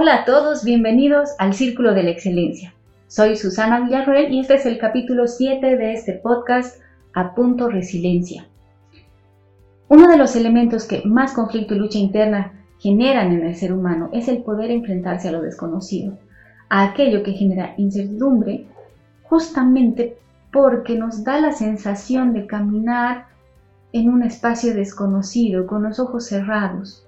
Hola a todos, bienvenidos al Círculo de la Excelencia. Soy Susana Villarroel y este es el capítulo 7 de este podcast A Punto Resiliencia. Uno de los elementos que más conflicto y lucha interna generan en el ser humano es el poder enfrentarse a lo desconocido, a aquello que genera incertidumbre, justamente porque nos da la sensación de caminar en un espacio desconocido, con los ojos cerrados.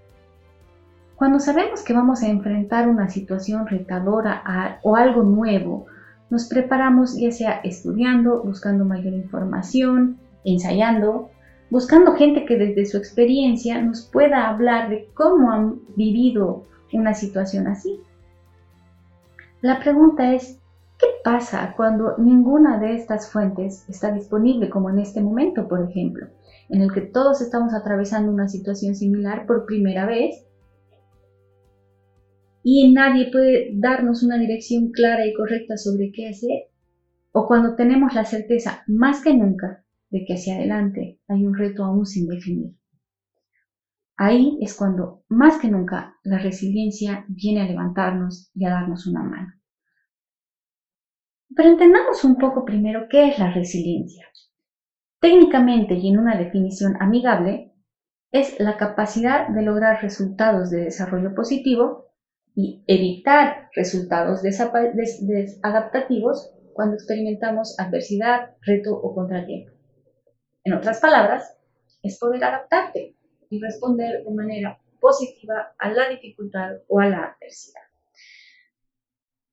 Cuando sabemos que vamos a enfrentar una situación retadora o algo nuevo, nos preparamos ya sea estudiando, buscando mayor información, ensayando, buscando gente que desde su experiencia nos pueda hablar de cómo han vivido una situación así. La pregunta es, ¿qué pasa cuando ninguna de estas fuentes está disponible, como en este momento, por ejemplo, en el que todos estamos atravesando una situación similar por primera vez y nadie puede darnos una dirección clara y correcta sobre qué hacer, o cuando tenemos la certeza más que nunca de que hacia adelante hay un reto aún sin definir. Ahí es cuando más que nunca la resiliencia viene a levantarnos y a darnos una mano. Pero entendamos un poco primero qué es la resiliencia. Técnicamente y en una definición amigable, es la capacidad de lograr resultados de desarrollo positivo y evitar resultados desadaptativos cuando experimentamos adversidad, reto o contratiempo. En otras palabras, es poder adaptarte y responder de manera positiva a la dificultad o a la adversidad.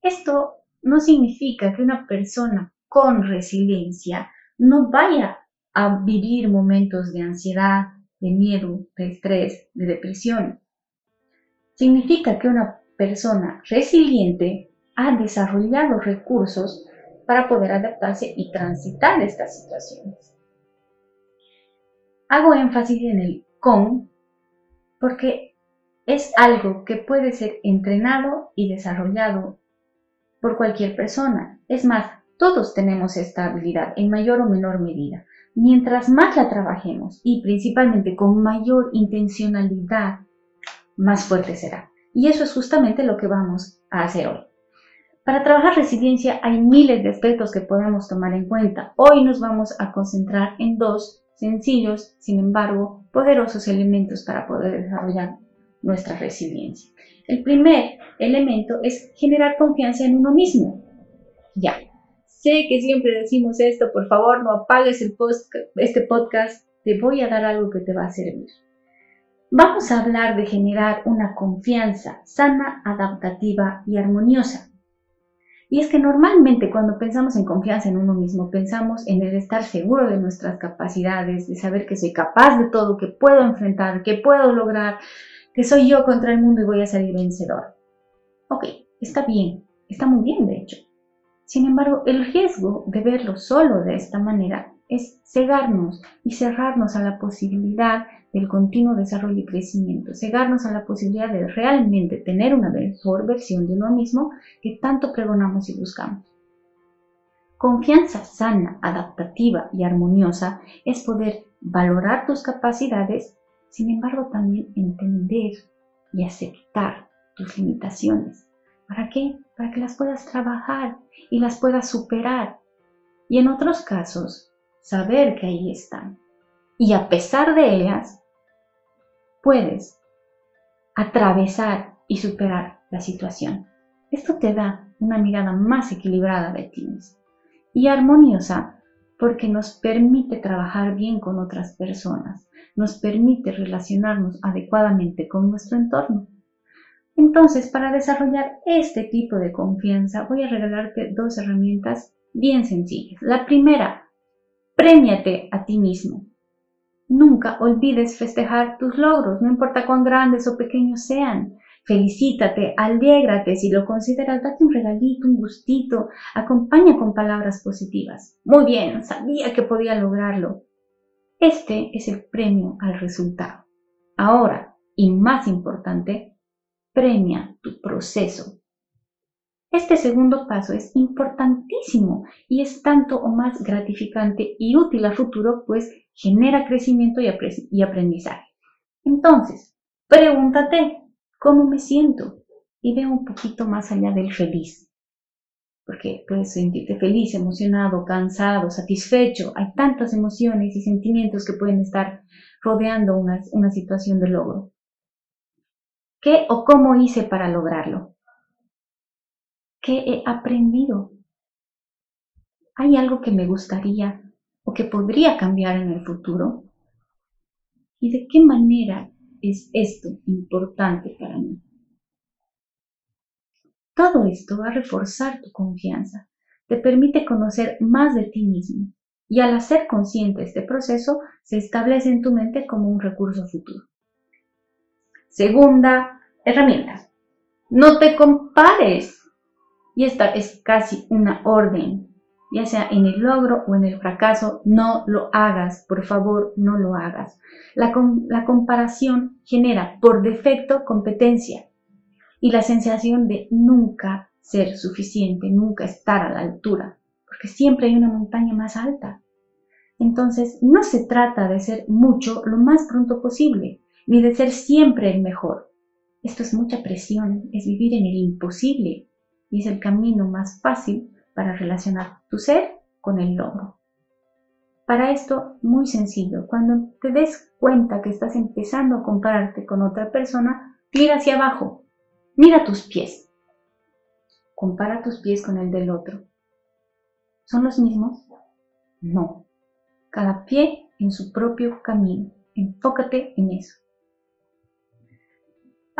Esto no significa que una persona con resiliencia no vaya a vivir momentos de ansiedad, de miedo, de estrés, de depresión. Significa que una persona resiliente ha desarrollado recursos para poder adaptarse y transitar estas situaciones. Hago énfasis en el con porque es algo que puede ser entrenado y desarrollado por cualquier persona. Es más, todos tenemos esta habilidad en mayor o menor medida. Mientras más la trabajemos y principalmente con mayor intencionalidad, más fuerte será. Y eso es justamente lo que vamos a hacer hoy. Para trabajar resiliencia hay miles de aspectos que podemos tomar en cuenta. Hoy nos vamos a concentrar en dos sencillos, sin embargo, poderosos elementos para poder desarrollar nuestra resiliencia. El primer elemento es generar confianza en uno mismo. Ya, sé que siempre decimos esto, por favor no apagues el este podcast, te voy a dar algo que te va a servir. Vamos a hablar de generar una confianza sana, adaptativa y armoniosa. Y es que normalmente cuando pensamos en confianza en uno mismo, pensamos en el estar seguro de nuestras capacidades, de saber que soy capaz de todo, que puedo enfrentar, que puedo lograr, que soy yo contra el mundo y voy a salir vencedor. Ok, está bien, está muy bien de hecho. Sin embargo, el riesgo de verlo solo de esta manera es cegarnos y cerrarnos a la posibilidad del continuo desarrollo y crecimiento, cegarnos a la posibilidad de realmente tener una mejor versión de uno mismo que tanto pregonamos y buscamos. Confianza sana, adaptativa y armoniosa es poder valorar tus capacidades, sin embargo también entender y aceptar tus limitaciones. ¿Para qué? Para que las puedas trabajar y las puedas superar. Y en otros casos, saber que ahí están. Y a pesar de ellas, puedes atravesar y superar la situación. Esto te da una mirada más equilibrada de ti mismo y armoniosa porque nos permite trabajar bien con otras personas, nos permite relacionarnos adecuadamente con nuestro entorno. Entonces, para desarrollar este tipo de confianza, voy a regalarte dos herramientas bien sencillas. La primera, Premiate a ti mismo. Nunca olvides festejar tus logros, no importa cuán grandes o pequeños sean. Felicítate, alégrate, si lo consideras, date un regalito, un gustito, acompaña con palabras positivas. Muy bien, sabía que podía lograrlo. Este es el premio al resultado. Ahora, y más importante, premia tu proceso, este segundo paso es importantísimo y es tanto o más gratificante y útil a futuro, pues genera crecimiento y aprendizaje. Entonces, pregúntate, ¿cómo me siento? y ve un poquito más allá del feliz. Porque puedes sentirte feliz, emocionado, cansado, satisfecho. Hay tantas emociones y sentimientos que pueden estar rodeando una, una situación de logro. ¿Qué o cómo hice para lograrlo? ¿Qué he aprendido? ¿Hay algo que me gustaría que podría cambiar en el futuro? ¿Y de qué manera es esto importante para mí? Todo esto va a reforzar tu confianza, te permite conocer más de ti mismo y al hacer consciente este proceso se establece en tu mente como un recurso futuro. Segunda herramienta, no te compares. Y esta es casi una orden, ya sea en el logro o en el fracaso, no lo hagas, por favor, no lo hagas. La, la comparación genera por defecto competencia y la sensación de nunca ser suficiente, nunca estar a la altura, porque siempre hay una montaña más alta. Entonces, no se trata de ser mucho lo más pronto posible, ni de ser siempre el mejor. Esto es mucha presión, es vivir en el imposible y es el camino más fácil para relacionar tu ser con el logro. Para esto, muy sencillo, cuando te des cuenta que estás empezando a compararte con otra persona, tira hacia abajo, Mira tus pies. Compara tus pies con el del otro. ¿Son los mismos? No. Cada pie en su propio camino. Enfócate en eso.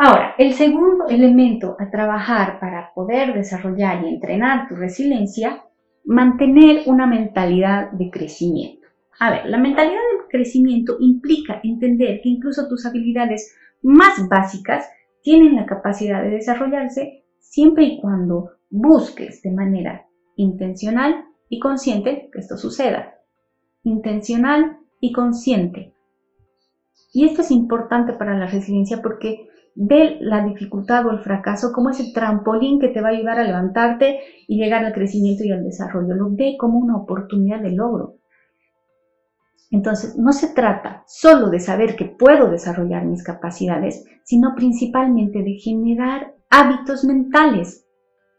Ahora, el segundo elemento a trabajar para poder desarrollar y entrenar tu resiliencia, mantener una mentalidad de crecimiento. A ver, la mentalidad de crecimiento implica entender que incluso tus habilidades más básicas tienen la capacidad de desarrollarse siempre y cuando busques de manera intencional y consciente que esto suceda. Intencional y consciente. Y esto es importante para la resiliencia porque ve la dificultad o el fracaso como ese trampolín que te va a ayudar a levantarte y llegar al crecimiento y al desarrollo. Lo ve como una oportunidad de logro. Entonces, no se trata solo de saber que puedo desarrollar mis capacidades, sino principalmente de generar hábitos mentales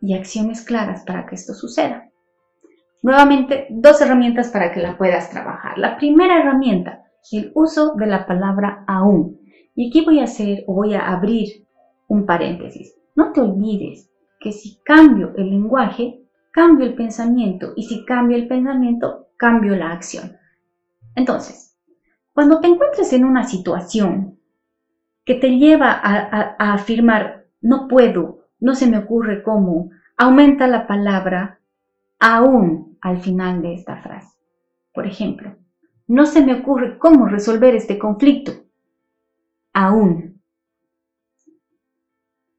y acciones claras para que esto suceda. Nuevamente, dos herramientas para que la puedas trabajar. La primera herramienta, el uso de la palabra aún. Y aquí voy a hacer o voy a abrir un paréntesis. No te olvides que si cambio el lenguaje, cambio el pensamiento y si cambio el pensamiento, cambio la acción. Entonces, cuando te encuentres en una situación que te lleva a, afirmar, no puedo, no se me ocurre cómo, aumenta la palabra aún al final de esta frase. Por ejemplo, no se me ocurre cómo resolver este conflicto. Aún.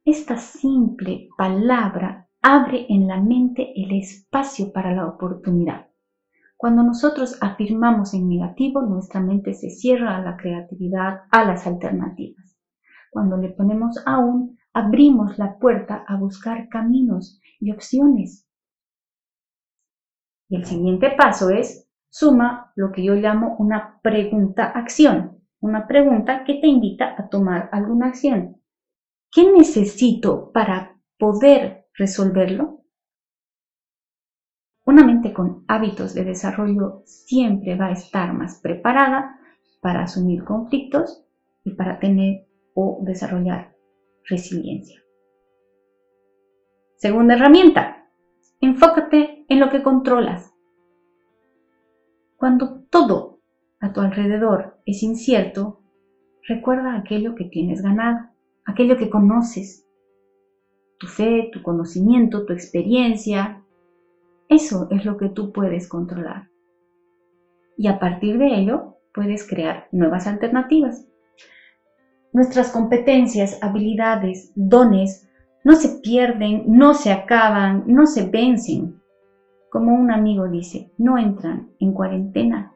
Esta simple palabra abre en la mente el espacio para la oportunidad. Cuando nosotros afirmamos en negativo, nuestra mente se cierra a la creatividad, a las alternativas. Cuando le ponemos aún, abrimos la puerta a buscar caminos y opciones. Y el siguiente paso es suma lo que yo llamo una pregunta-acción, una pregunta que te invita a tomar alguna acción. ¿Qué necesito para poder resolverlo? Una mente con hábitos de desarrollo siempre va a estar más preparada para asumir conflictos y para tener o desarrollar resiliencia. Segunda herramienta, enfócate en lo que controlas. Cuando todo a tu alrededor es incierto, recuerda aquello que tienes ganado, aquello que conoces, tu fe, tu conocimiento, tu experiencia, eso es lo que tú puedes controlar. Y a partir de ello, puedes crear nuevas alternativas. Nuestras competencias, habilidades, dones no se pierden, no se acaban, no se vencen. Como un amigo dice, no entran en cuarentena.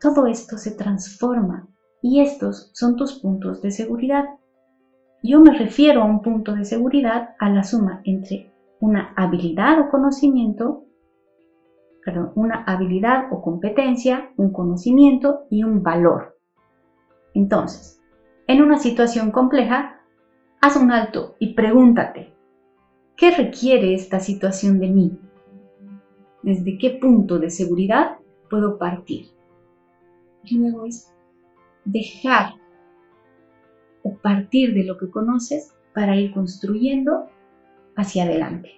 Todo esto se transforma y estos son tus puntos de seguridad. Yo me refiero a un punto de seguridad a la suma entre una habilidad o conocimiento, una habilidad o competencia, un conocimiento y un valor. Entonces, en una situación compleja, haz un alto y pregúntate, ¿qué requiere esta situación de mí? ¿Desde qué punto de seguridad puedo partir? Y luego es dejar o partir de lo que conoces para ir construyendo hacia adelante.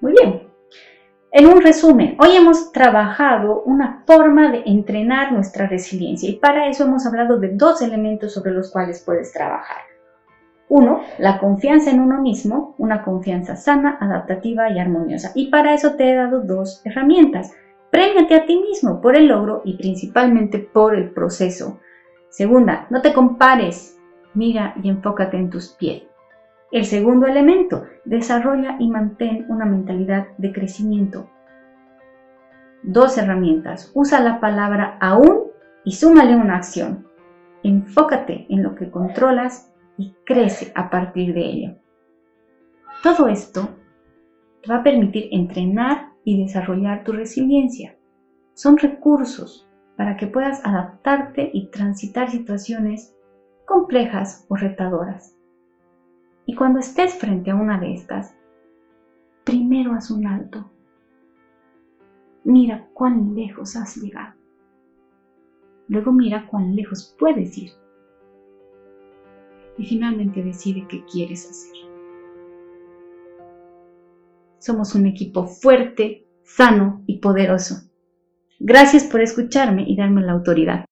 Muy bien. En un resumen, hoy hemos trabajado una forma de entrenar nuestra resiliencia y para eso hemos hablado de dos elementos sobre los cuales puedes trabajar. Uno, la confianza en uno mismo, una confianza sana, adaptativa y armoniosa. Y para eso te he dado dos herramientas. Préñate a ti mismo por el logro y principalmente por el proceso. Segunda, no te compares, mira y enfócate en tus pies. El segundo elemento, desarrolla y mantén una mentalidad de crecimiento. Dos herramientas, usa la palabra aún y súmale una acción. Enfócate en lo que controlas y crece a partir de ello. Todo esto te va a permitir entrenar y desarrollar tu resiliencia. Son recursos para que puedas adaptarte y transitar situaciones complejas o retadoras. Y cuando estés frente a una de estas, primero haz un alto. Mira cuán lejos has llegado. Luego mira cuán lejos puedes ir y finalmente decide qué quieres hacer. Somos un equipo fuerte, sano y poderoso. Gracias por escucharme y darme la autoridad.